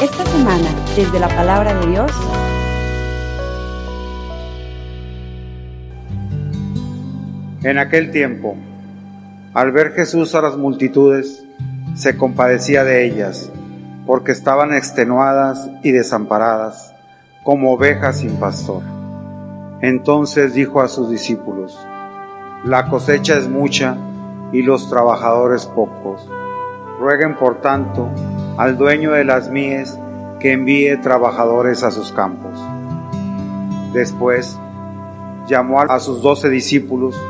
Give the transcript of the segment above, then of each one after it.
Esta semana, desde la palabra de Dios, En aquel tiempo, al ver Jesús a las multitudes, se compadecía de ellas, porque estaban extenuadas y desamparadas, como ovejas sin pastor. Entonces dijo a sus discípulos, La cosecha es mucha y los trabajadores pocos. Rueguen por tanto al dueño de las mies que envíe trabajadores a sus campos. Después llamó a sus doce discípulos,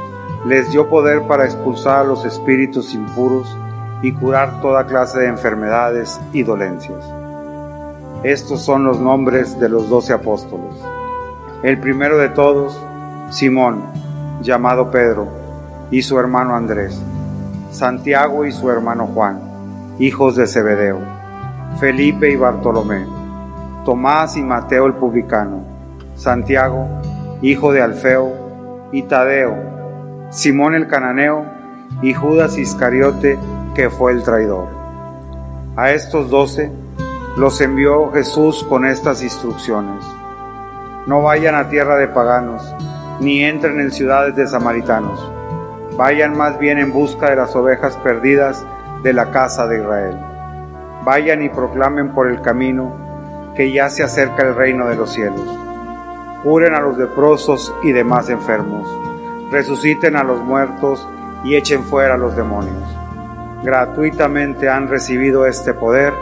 les dio poder para expulsar a los espíritus impuros y curar toda clase de enfermedades y dolencias. Estos son los nombres de los doce apóstoles. El primero de todos, Simón, llamado Pedro, y su hermano Andrés, Santiago y su hermano Juan, hijos de Zebedeo, Felipe y Bartolomé, Tomás y Mateo el publicano, Santiago, hijo de Alfeo, y Tadeo, Simón el cananeo y Judas Iscariote, que fue el traidor. A estos doce los envió Jesús con estas instrucciones. No vayan a tierra de paganos, ni entren en ciudades de samaritanos. Vayan más bien en busca de las ovejas perdidas de la casa de Israel. Vayan y proclamen por el camino que ya se acerca el reino de los cielos. Curen a los leprosos y demás enfermos resuciten a los muertos y echen fuera a los demonios. Gratuitamente han recibido este poder,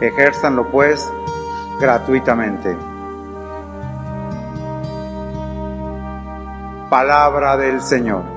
ejérzanlo pues gratuitamente. Palabra del Señor.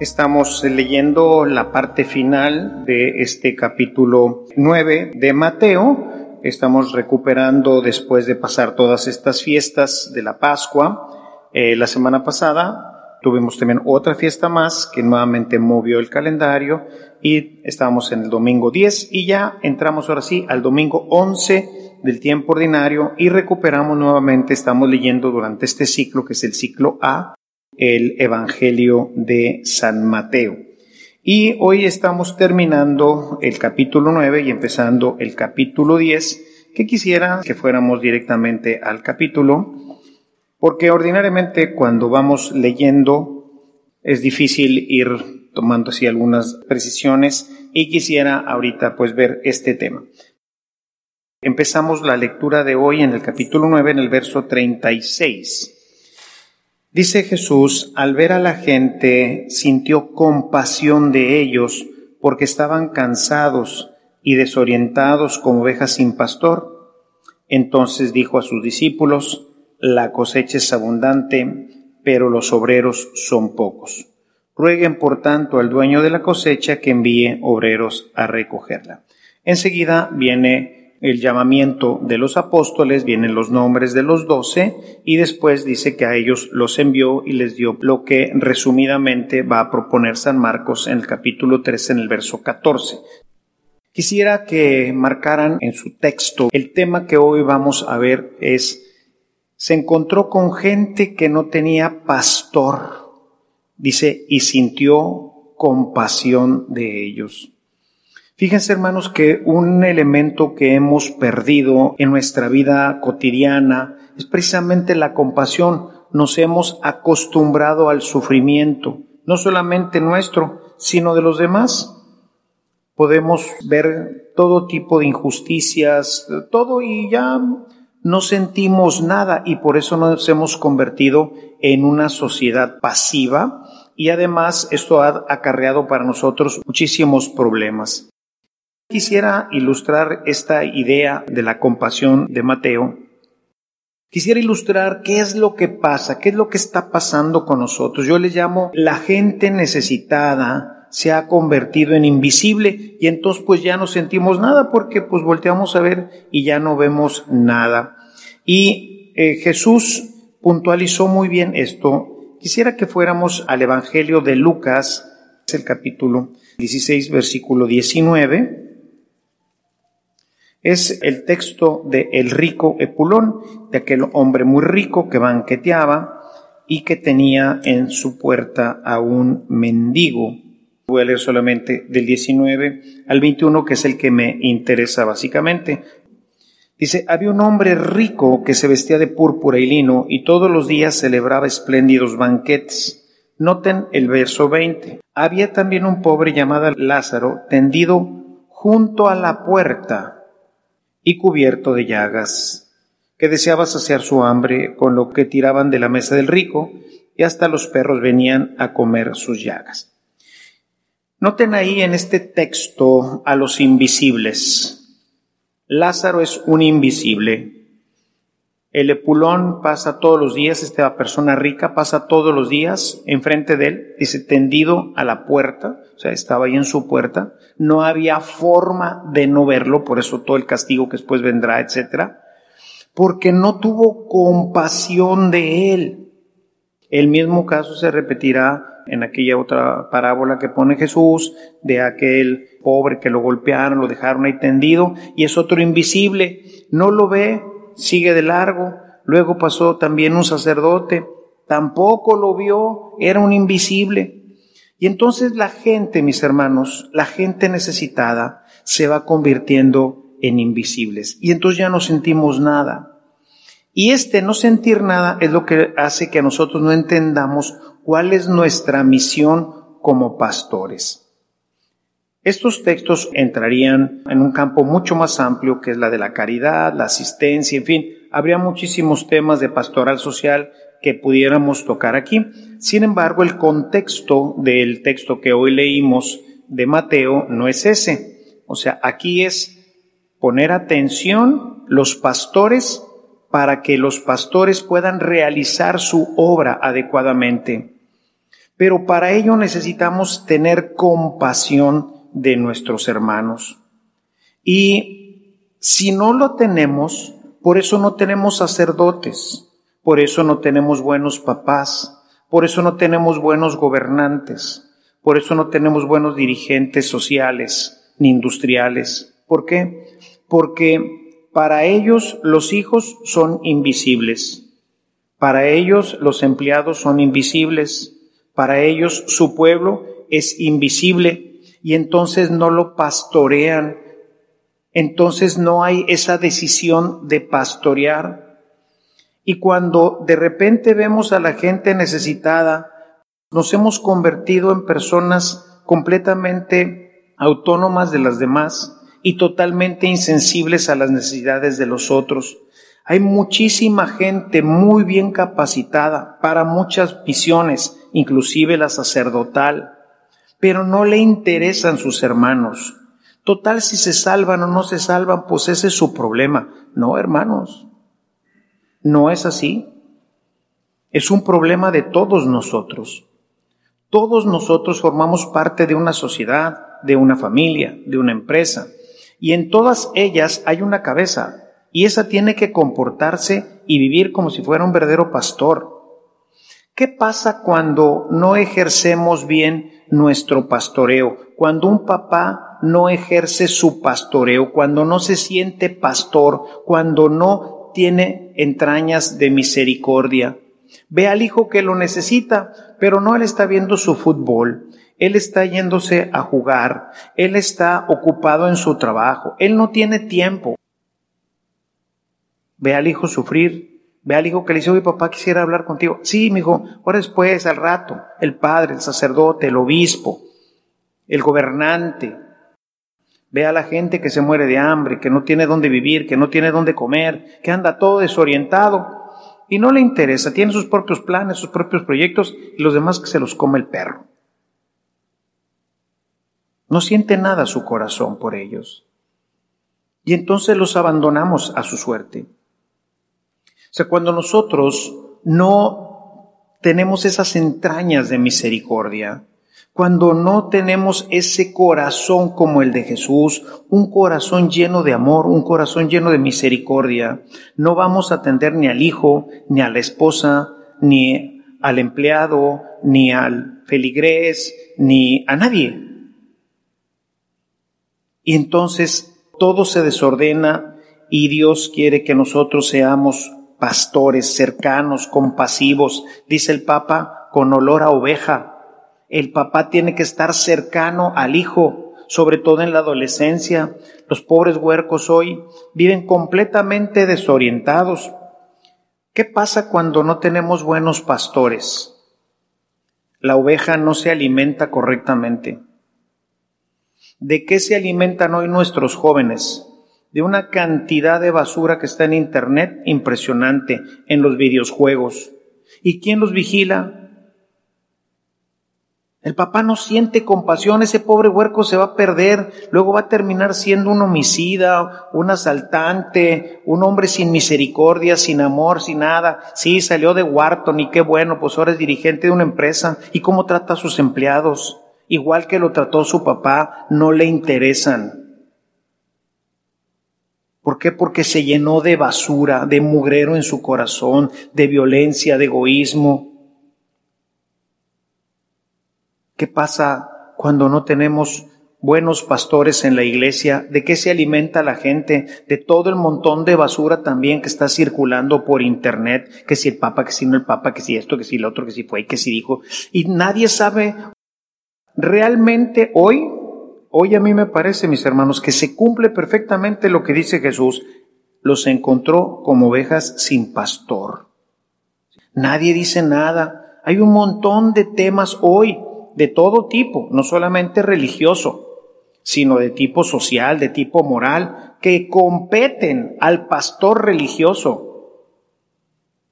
Estamos leyendo la parte final de este capítulo 9 de Mateo. Estamos recuperando después de pasar todas estas fiestas de la Pascua. Eh, la semana pasada tuvimos también otra fiesta más que nuevamente movió el calendario y estábamos en el domingo 10 y ya entramos ahora sí al domingo 11 del tiempo ordinario y recuperamos nuevamente, estamos leyendo durante este ciclo que es el ciclo A, el Evangelio de San Mateo. Y hoy estamos terminando el capítulo 9 y empezando el capítulo 10, que quisiera que fuéramos directamente al capítulo, porque ordinariamente cuando vamos leyendo es difícil ir tomando así algunas precisiones y quisiera ahorita pues ver este tema. Empezamos la lectura de hoy en el capítulo 9 en el verso 36. Dice Jesús, al ver a la gente, sintió compasión de ellos porque estaban cansados y desorientados como ovejas sin pastor. Entonces dijo a sus discípulos, la cosecha es abundante, pero los obreros son pocos. Rueguen por tanto al dueño de la cosecha que envíe obreros a recogerla. Enseguida viene el llamamiento de los apóstoles, vienen los nombres de los doce y después dice que a ellos los envió y les dio lo que resumidamente va a proponer San Marcos en el capítulo 3 en el verso 14. Quisiera que marcaran en su texto el tema que hoy vamos a ver es se encontró con gente que no tenía pastor, dice, y sintió compasión de ellos. Fíjense hermanos que un elemento que hemos perdido en nuestra vida cotidiana es precisamente la compasión. Nos hemos acostumbrado al sufrimiento, no solamente nuestro, sino de los demás. Podemos ver todo tipo de injusticias, todo y ya no sentimos nada y por eso nos hemos convertido en una sociedad pasiva y además esto ha acarreado para nosotros muchísimos problemas. Quisiera ilustrar esta idea de la compasión de Mateo. Quisiera ilustrar qué es lo que pasa, qué es lo que está pasando con nosotros. Yo le llamo la gente necesitada se ha convertido en invisible y entonces pues ya no sentimos nada porque pues volteamos a ver y ya no vemos nada. Y eh, Jesús puntualizó muy bien esto. Quisiera que fuéramos al Evangelio de Lucas, es el capítulo 16, versículo 19 es el texto de El rico Epulón, de aquel hombre muy rico que banqueteaba y que tenía en su puerta a un mendigo. Voy a leer solamente del 19 al 21, que es el que me interesa básicamente. Dice, había un hombre rico que se vestía de púrpura y lino y todos los días celebraba espléndidos banquetes. Noten el verso 20. Había también un pobre llamado Lázaro tendido junto a la puerta y cubierto de llagas, que deseaba saciar su hambre con lo que tiraban de la mesa del rico y hasta los perros venían a comer sus llagas. Noten ahí en este texto a los invisibles, Lázaro es un invisible. El epulón pasa todos los días, esta persona rica pasa todos los días enfrente de él, dice, tendido a la puerta, o sea, estaba ahí en su puerta, no había forma de no verlo, por eso todo el castigo que después vendrá, etcétera, porque no tuvo compasión de él. El mismo caso se repetirá en aquella otra parábola que pone Jesús de aquel pobre que lo golpearon, lo dejaron ahí tendido y es otro invisible, no lo ve, sigue de largo. Luego pasó también un sacerdote, tampoco lo vio, era un invisible. Y entonces la gente, mis hermanos, la gente necesitada se va convirtiendo en invisibles y entonces ya no sentimos nada. Y este no sentir nada es lo que hace que nosotros no entendamos cuál es nuestra misión como pastores. Estos textos entrarían en un campo mucho más amplio que es la de la caridad, la asistencia, en fin, habría muchísimos temas de pastoral social que pudiéramos tocar aquí. Sin embargo, el contexto del texto que hoy leímos de Mateo no es ese. O sea, aquí es poner atención los pastores para que los pastores puedan realizar su obra adecuadamente. Pero para ello necesitamos tener compasión de nuestros hermanos. Y si no lo tenemos, por eso no tenemos sacerdotes, por eso no tenemos buenos papás, por eso no tenemos buenos gobernantes, por eso no tenemos buenos dirigentes sociales ni industriales. ¿Por qué? Porque para ellos los hijos son invisibles, para ellos los empleados son invisibles, para ellos su pueblo es invisible y entonces no lo pastorean. Entonces no hay esa decisión de pastorear. Y cuando de repente vemos a la gente necesitada, nos hemos convertido en personas completamente autónomas de las demás y totalmente insensibles a las necesidades de los otros. Hay muchísima gente muy bien capacitada para muchas misiones, inclusive la sacerdotal, pero no le interesan sus hermanos. Total, si se salvan o no se salvan, pues ese es su problema. No, hermanos, no es así. Es un problema de todos nosotros. Todos nosotros formamos parte de una sociedad, de una familia, de una empresa, y en todas ellas hay una cabeza, y esa tiene que comportarse y vivir como si fuera un verdadero pastor. ¿Qué pasa cuando no ejercemos bien nuestro pastoreo? Cuando un papá no ejerce su pastoreo, cuando no se siente pastor, cuando no tiene entrañas de misericordia. Ve al hijo que lo necesita, pero no él está viendo su fútbol, él está yéndose a jugar, él está ocupado en su trabajo, él no tiene tiempo. Ve al hijo sufrir, ve al hijo que le dice, oye papá, quisiera hablar contigo. Sí, mi hijo, ahora después, al rato, el padre, el sacerdote, el obispo, el gobernante. Ve a la gente que se muere de hambre, que no tiene dónde vivir, que no tiene dónde comer, que anda todo desorientado y no le interesa, tiene sus propios planes, sus propios proyectos y los demás que se los come el perro. No siente nada su corazón por ellos. Y entonces los abandonamos a su suerte. O sea, cuando nosotros no tenemos esas entrañas de misericordia, cuando no tenemos ese corazón como el de Jesús, un corazón lleno de amor, un corazón lleno de misericordia, no vamos a atender ni al hijo, ni a la esposa, ni al empleado, ni al feligrés, ni a nadie. Y entonces todo se desordena y Dios quiere que nosotros seamos pastores cercanos, compasivos, dice el Papa, con olor a oveja. El papá tiene que estar cercano al hijo, sobre todo en la adolescencia. Los pobres huercos hoy viven completamente desorientados. ¿Qué pasa cuando no tenemos buenos pastores? La oveja no se alimenta correctamente. ¿De qué se alimentan hoy nuestros jóvenes? De una cantidad de basura que está en Internet impresionante, en los videojuegos. ¿Y quién los vigila? El papá no siente compasión, ese pobre huerco se va a perder, luego va a terminar siendo un homicida, un asaltante, un hombre sin misericordia, sin amor, sin nada. Sí, salió de Wharton y qué bueno, pues ahora es dirigente de una empresa. ¿Y cómo trata a sus empleados? Igual que lo trató su papá, no le interesan. ¿Por qué? Porque se llenó de basura, de mugrero en su corazón, de violencia, de egoísmo. ¿Qué pasa cuando no tenemos buenos pastores en la iglesia? ¿De qué se alimenta la gente? De todo el montón de basura también que está circulando por internet, que si el papa, que si no el papa, que si esto, que si el otro, que si fue, que si dijo. Y nadie sabe realmente hoy, hoy a mí me parece, mis hermanos, que se cumple perfectamente lo que dice Jesús. Los encontró como ovejas sin pastor. Nadie dice nada. Hay un montón de temas hoy de todo tipo, no solamente religioso, sino de tipo social, de tipo moral, que competen al pastor religioso.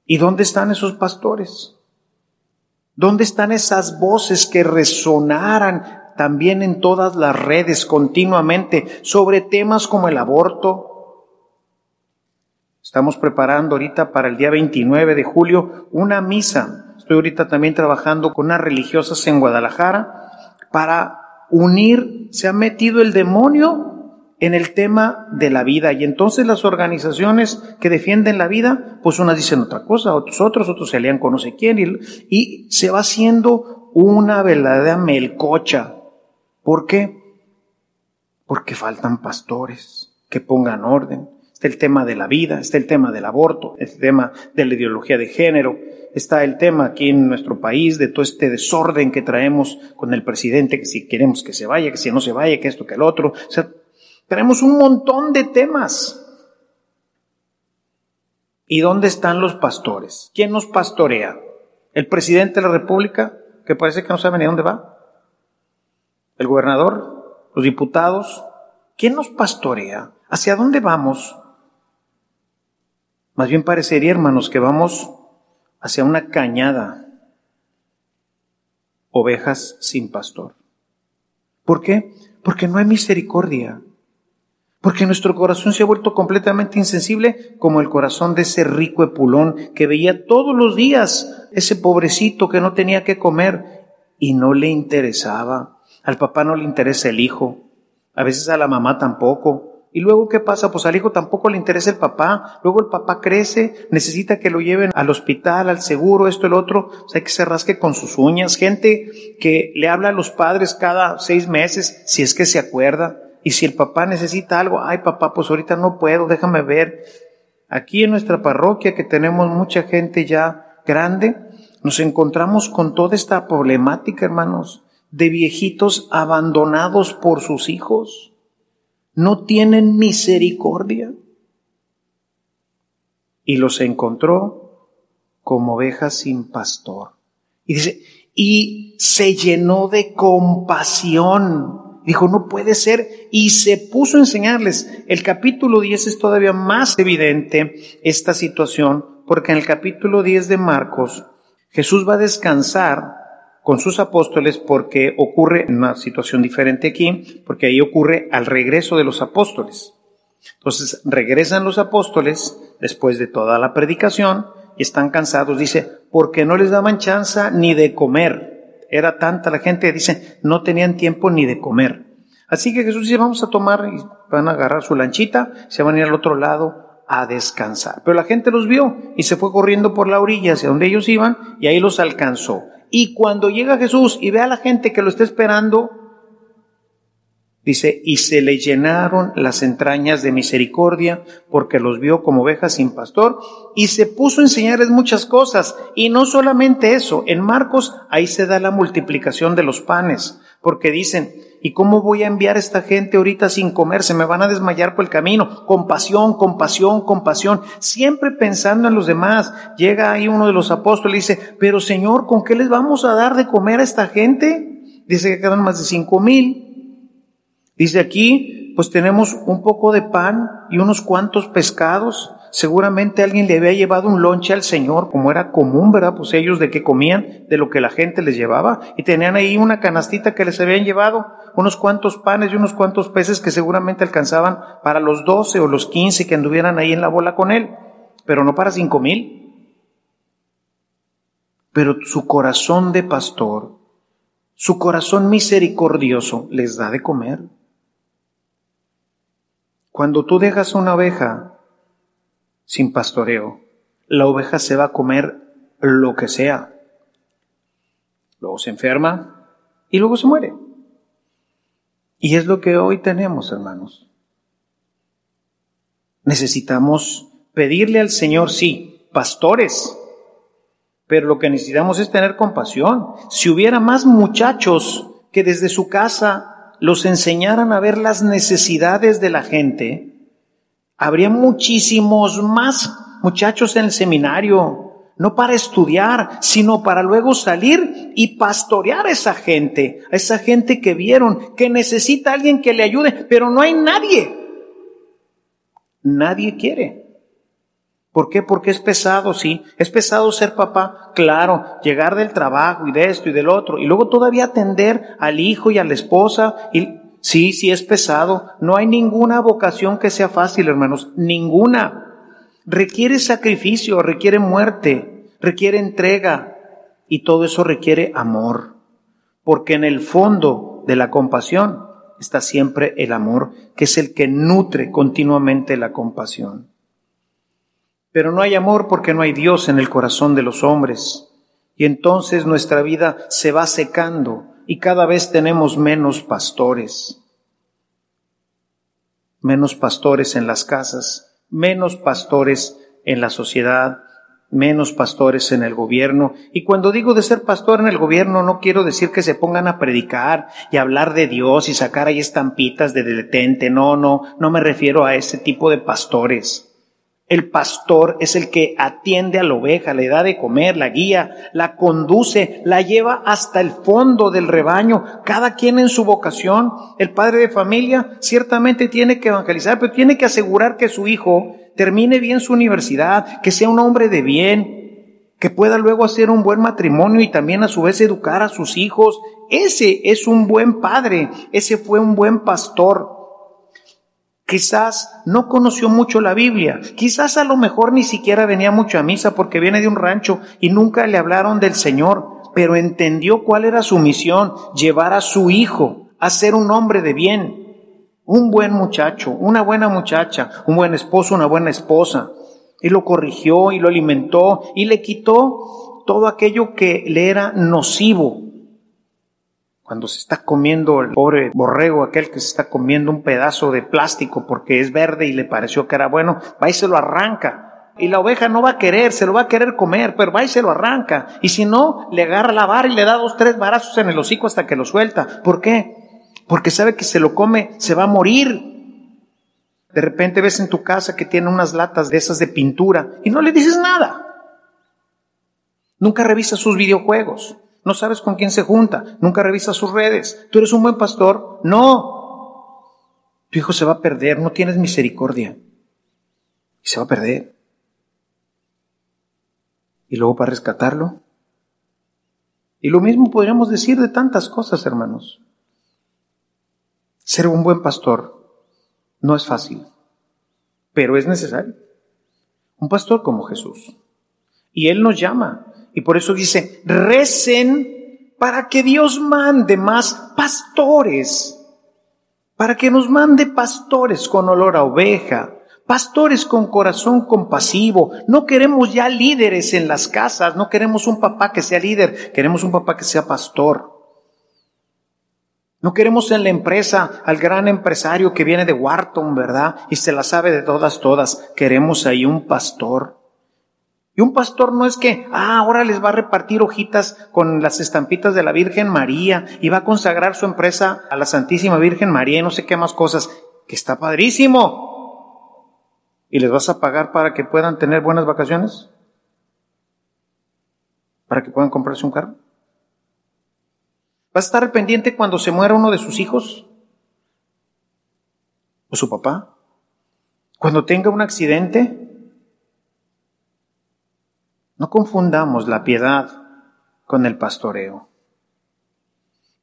¿Y dónde están esos pastores? ¿Dónde están esas voces que resonaran también en todas las redes continuamente sobre temas como el aborto? Estamos preparando ahorita para el día 29 de julio una misa Estoy ahorita también trabajando con unas religiosas en Guadalajara para unir, se ha metido el demonio en el tema de la vida y entonces las organizaciones que defienden la vida, pues unas dicen otra cosa, otros otros, otros se lean con no sé quién y, y se va haciendo una verdadera melcocha. ¿Por qué? Porque faltan pastores que pongan orden. Está el tema de la vida, está el tema del aborto, el tema de la ideología de género, está el tema aquí en nuestro país de todo este desorden que traemos con el presidente, que si queremos que se vaya, que si no se vaya, que esto, que el otro. O tenemos un montón de temas. ¿Y dónde están los pastores? ¿Quién nos pastorea? ¿El presidente de la República, que parece que no sabe ni dónde va? ¿El gobernador? ¿Los diputados? ¿Quién nos pastorea? ¿Hacia dónde vamos? Más bien parecería, hermanos, que vamos hacia una cañada, ovejas sin pastor. ¿Por qué? Porque no hay misericordia. Porque nuestro corazón se ha vuelto completamente insensible como el corazón de ese rico epulón que veía todos los días ese pobrecito que no tenía que comer y no le interesaba. Al papá no le interesa el hijo, a veces a la mamá tampoco. Y luego, ¿qué pasa? Pues al hijo tampoco le interesa el papá. Luego el papá crece, necesita que lo lleven al hospital, al seguro, esto, el otro. O sea, que se rasque con sus uñas. Gente que le habla a los padres cada seis meses, si es que se acuerda. Y si el papá necesita algo, ay papá, pues ahorita no puedo, déjame ver. Aquí en nuestra parroquia, que tenemos mucha gente ya grande, nos encontramos con toda esta problemática, hermanos, de viejitos abandonados por sus hijos no tienen misericordia. Y los encontró como ovejas sin pastor. Y dice, y se llenó de compasión. Dijo, no puede ser. Y se puso a enseñarles. El capítulo 10 es todavía más evidente esta situación, porque en el capítulo 10 de Marcos, Jesús va a descansar con sus apóstoles porque ocurre una situación diferente aquí, porque ahí ocurre al regreso de los apóstoles. Entonces regresan los apóstoles después de toda la predicación y están cansados, dice, porque no les daban chance ni de comer. Era tanta la gente, dice, no tenían tiempo ni de comer. Así que Jesús dice, vamos a tomar y van a agarrar su lanchita, se van a ir al otro lado a descansar. Pero la gente los vio y se fue corriendo por la orilla hacia donde ellos iban y ahí los alcanzó. Y cuando llega Jesús y ve a la gente que lo está esperando, Dice, y se le llenaron las entrañas de misericordia porque los vio como ovejas sin pastor y se puso a enseñarles muchas cosas. Y no solamente eso, en Marcos ahí se da la multiplicación de los panes, porque dicen, ¿y cómo voy a enviar a esta gente ahorita sin comer? Se me van a desmayar por el camino. Compasión, compasión, compasión. Siempre pensando en los demás. Llega ahí uno de los apóstoles y dice, pero Señor, ¿con qué les vamos a dar de comer a esta gente? Dice que quedan más de cinco mil. Dice aquí, pues tenemos un poco de pan y unos cuantos pescados. Seguramente alguien le había llevado un lonche al Señor, como era común, ¿verdad? Pues ellos de qué comían, de lo que la gente les llevaba. Y tenían ahí una canastita que les habían llevado, unos cuantos panes y unos cuantos peces que seguramente alcanzaban para los doce o los quince que anduvieran ahí en la bola con él, pero no para cinco mil. Pero su corazón de pastor, su corazón misericordioso les da de comer. Cuando tú dejas una oveja sin pastoreo, la oveja se va a comer lo que sea. Luego se enferma y luego se muere. Y es lo que hoy tenemos, hermanos. Necesitamos pedirle al Señor, sí, pastores, pero lo que necesitamos es tener compasión. Si hubiera más muchachos que desde su casa los enseñaran a ver las necesidades de la gente, habría muchísimos más muchachos en el seminario, no para estudiar, sino para luego salir y pastorear a esa gente, a esa gente que vieron, que necesita alguien que le ayude, pero no hay nadie. Nadie quiere. ¿Por qué? Porque es pesado, sí. Es pesado ser papá, claro, llegar del trabajo y de esto y del otro, y luego todavía atender al hijo y a la esposa. Y sí, sí es pesado. No hay ninguna vocación que sea fácil, hermanos, ninguna. Requiere sacrificio, requiere muerte, requiere entrega, y todo eso requiere amor. Porque en el fondo de la compasión está siempre el amor, que es el que nutre continuamente la compasión. Pero no hay amor porque no hay Dios en el corazón de los hombres. Y entonces nuestra vida se va secando y cada vez tenemos menos pastores. Menos pastores en las casas, menos pastores en la sociedad, menos pastores en el gobierno. Y cuando digo de ser pastor en el gobierno, no quiero decir que se pongan a predicar y hablar de Dios y sacar ahí estampitas de detente. No, no, no me refiero a ese tipo de pastores. El pastor es el que atiende a la oveja, le da de comer, la guía, la conduce, la lleva hasta el fondo del rebaño, cada quien en su vocación. El padre de familia ciertamente tiene que evangelizar, pero tiene que asegurar que su hijo termine bien su universidad, que sea un hombre de bien, que pueda luego hacer un buen matrimonio y también a su vez educar a sus hijos. Ese es un buen padre, ese fue un buen pastor. Quizás no conoció mucho la Biblia, quizás a lo mejor ni siquiera venía mucho a misa porque viene de un rancho y nunca le hablaron del Señor, pero entendió cuál era su misión, llevar a su hijo a ser un hombre de bien, un buen muchacho, una buena muchacha, un buen esposo, una buena esposa. Y lo corrigió y lo alimentó y le quitó todo aquello que le era nocivo cuando se está comiendo el pobre borrego, aquel que se está comiendo un pedazo de plástico porque es verde y le pareció que era bueno, va y se lo arranca. Y la oveja no va a querer, se lo va a querer comer, pero va y se lo arranca. Y si no, le agarra la vara y le da dos, tres barazos en el hocico hasta que lo suelta. ¿Por qué? Porque sabe que se lo come, se va a morir. De repente ves en tu casa que tiene unas latas de esas de pintura y no le dices nada. Nunca revisa sus videojuegos. No sabes con quién se junta, nunca revisa sus redes. ¿Tú eres un buen pastor? No. Tu hijo se va a perder, no tienes misericordia. Y se va a perder. Y luego para rescatarlo. Y lo mismo podríamos decir de tantas cosas, hermanos. Ser un buen pastor no es fácil, pero es necesario. Un pastor como Jesús. Y Él nos llama y por eso dice, recen para que Dios mande más pastores, para que nos mande pastores con olor a oveja, pastores con corazón compasivo. No queremos ya líderes en las casas, no queremos un papá que sea líder, queremos un papá que sea pastor. No queremos en la empresa al gran empresario que viene de Wharton, ¿verdad? Y se la sabe de todas, todas. Queremos ahí un pastor. Y un pastor no es que, ah, ahora les va a repartir hojitas con las estampitas de la Virgen María y va a consagrar su empresa a la Santísima Virgen María y no sé qué más cosas, que está padrísimo. ¿Y les vas a pagar para que puedan tener buenas vacaciones? ¿Para que puedan comprarse un carro? ¿Va a estar pendiente cuando se muera uno de sus hijos? ¿O su papá? ¿Cuando tenga un accidente? No confundamos la piedad con el pastoreo.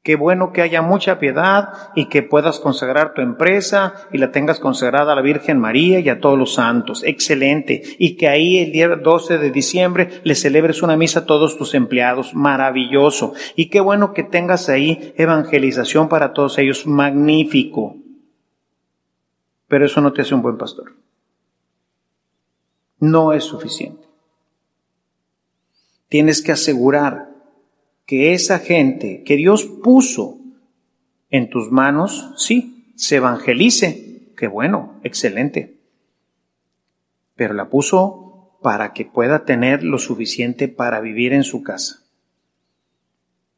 Qué bueno que haya mucha piedad y que puedas consagrar tu empresa y la tengas consagrada a la Virgen María y a todos los santos. Excelente. Y que ahí el día 12 de diciembre le celebres una misa a todos tus empleados. Maravilloso. Y qué bueno que tengas ahí evangelización para todos ellos. Magnífico. Pero eso no te hace un buen pastor. No es suficiente. Tienes que asegurar que esa gente que Dios puso en tus manos, sí, se evangelice. Qué bueno, excelente. Pero la puso para que pueda tener lo suficiente para vivir en su casa,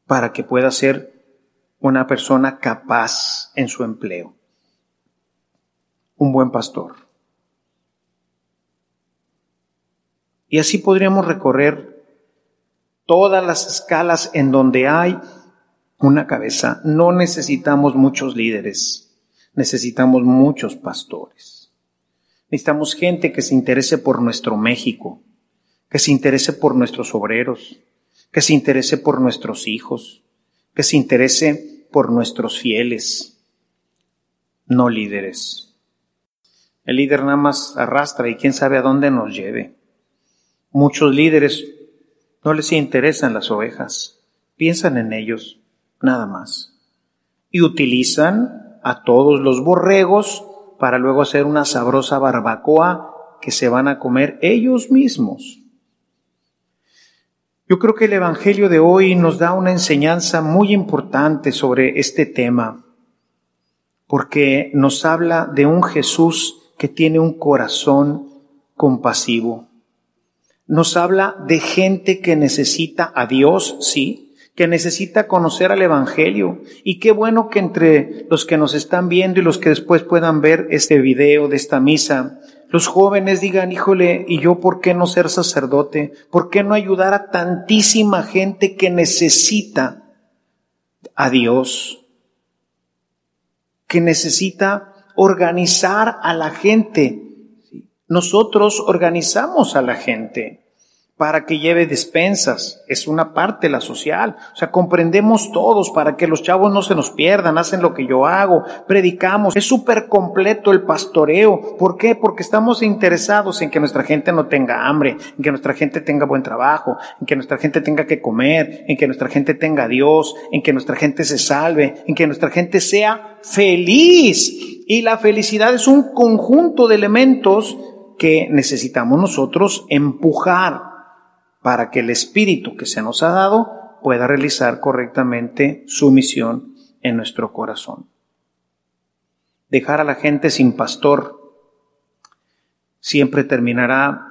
para que pueda ser una persona capaz en su empleo, un buen pastor. Y así podríamos recorrer todas las escalas en donde hay una cabeza. No necesitamos muchos líderes, necesitamos muchos pastores. Necesitamos gente que se interese por nuestro México, que se interese por nuestros obreros, que se interese por nuestros hijos, que se interese por nuestros fieles, no líderes. El líder nada más arrastra y quién sabe a dónde nos lleve. Muchos líderes no les interesan las ovejas, piensan en ellos, nada más. Y utilizan a todos los borregos para luego hacer una sabrosa barbacoa que se van a comer ellos mismos. Yo creo que el Evangelio de hoy nos da una enseñanza muy importante sobre este tema, porque nos habla de un Jesús que tiene un corazón compasivo nos habla de gente que necesita a Dios, sí, que necesita conocer al Evangelio. Y qué bueno que entre los que nos están viendo y los que después puedan ver este video de esta misa, los jóvenes digan, híjole, ¿y yo por qué no ser sacerdote? ¿Por qué no ayudar a tantísima gente que necesita a Dios? Que necesita organizar a la gente nosotros organizamos a la gente para que lleve despensas. Es una parte la social. O sea, comprendemos todos para que los chavos no se nos pierdan, hacen lo que yo hago, predicamos. Es súper completo el pastoreo. ¿Por qué? Porque estamos interesados en que nuestra gente no tenga hambre, en que nuestra gente tenga buen trabajo, en que nuestra gente tenga que comer, en que nuestra gente tenga a Dios, en que nuestra gente se salve, en que nuestra gente sea feliz. Y la felicidad es un conjunto de elementos que necesitamos nosotros empujar para que el Espíritu que se nos ha dado pueda realizar correctamente su misión en nuestro corazón. Dejar a la gente sin pastor siempre terminará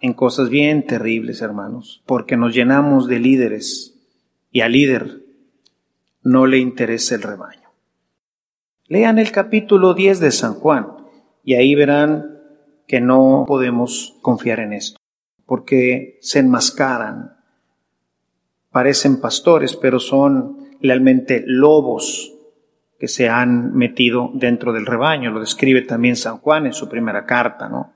en cosas bien terribles, hermanos, porque nos llenamos de líderes y al líder no le interesa el rebaño. Lean el capítulo 10 de San Juan y ahí verán que no podemos confiar en esto, porque se enmascaran, parecen pastores, pero son realmente lobos que se han metido dentro del rebaño, lo describe también San Juan en su primera carta, ¿no?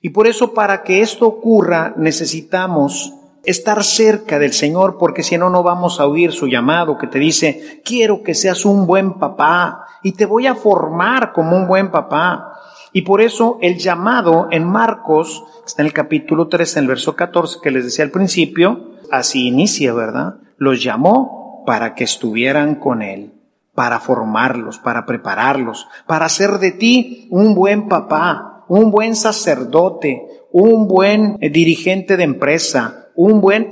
Y por eso para que esto ocurra necesitamos estar cerca del Señor, porque si no, no vamos a oír su llamado que te dice, quiero que seas un buen papá y te voy a formar como un buen papá. Y por eso el llamado en Marcos, está en el capítulo 3, en el verso 14 que les decía al principio, así inicia, ¿verdad? Los llamó para que estuvieran con él, para formarlos, para prepararlos, para hacer de ti un buen papá, un buen sacerdote, un buen dirigente de empresa, un buen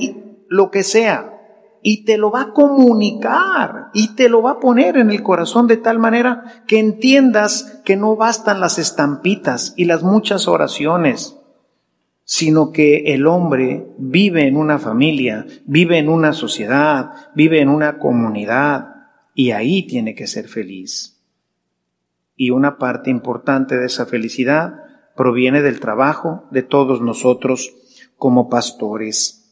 lo que sea. Y te lo va a comunicar y te lo va a poner en el corazón de tal manera que entiendas que no bastan las estampitas y las muchas oraciones, sino que el hombre vive en una familia, vive en una sociedad, vive en una comunidad y ahí tiene que ser feliz. Y una parte importante de esa felicidad proviene del trabajo de todos nosotros como pastores.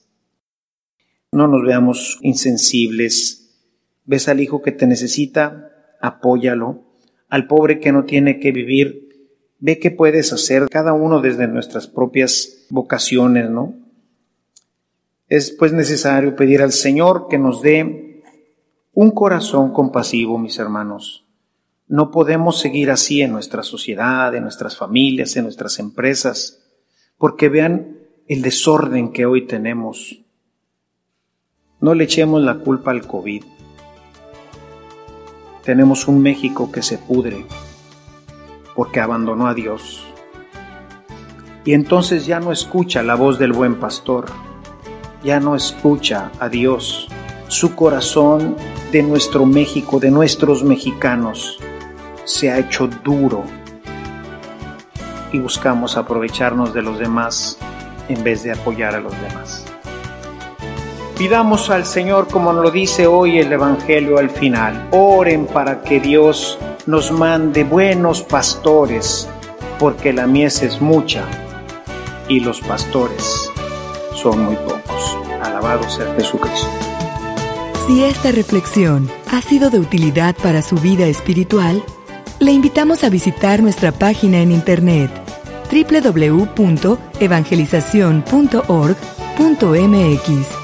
No nos veamos insensibles. Ves al hijo que te necesita, apóyalo. Al pobre que no tiene que vivir, ve qué puedes hacer cada uno desde nuestras propias vocaciones, ¿no? Es pues necesario pedir al Señor que nos dé un corazón compasivo, mis hermanos. No podemos seguir así en nuestra sociedad, en nuestras familias, en nuestras empresas, porque vean el desorden que hoy tenemos. No le echemos la culpa al COVID. Tenemos un México que se pudre porque abandonó a Dios. Y entonces ya no escucha la voz del buen pastor, ya no escucha a Dios. Su corazón de nuestro México, de nuestros mexicanos, se ha hecho duro y buscamos aprovecharnos de los demás en vez de apoyar a los demás. Pidamos al Señor, como lo dice hoy el Evangelio al final, oren para que Dios nos mande buenos pastores, porque la mies es mucha y los pastores son muy pocos. Alabado sea Jesucristo. Si esta reflexión ha sido de utilidad para su vida espiritual, le invitamos a visitar nuestra página en internet www.evangelizacion.org.mx,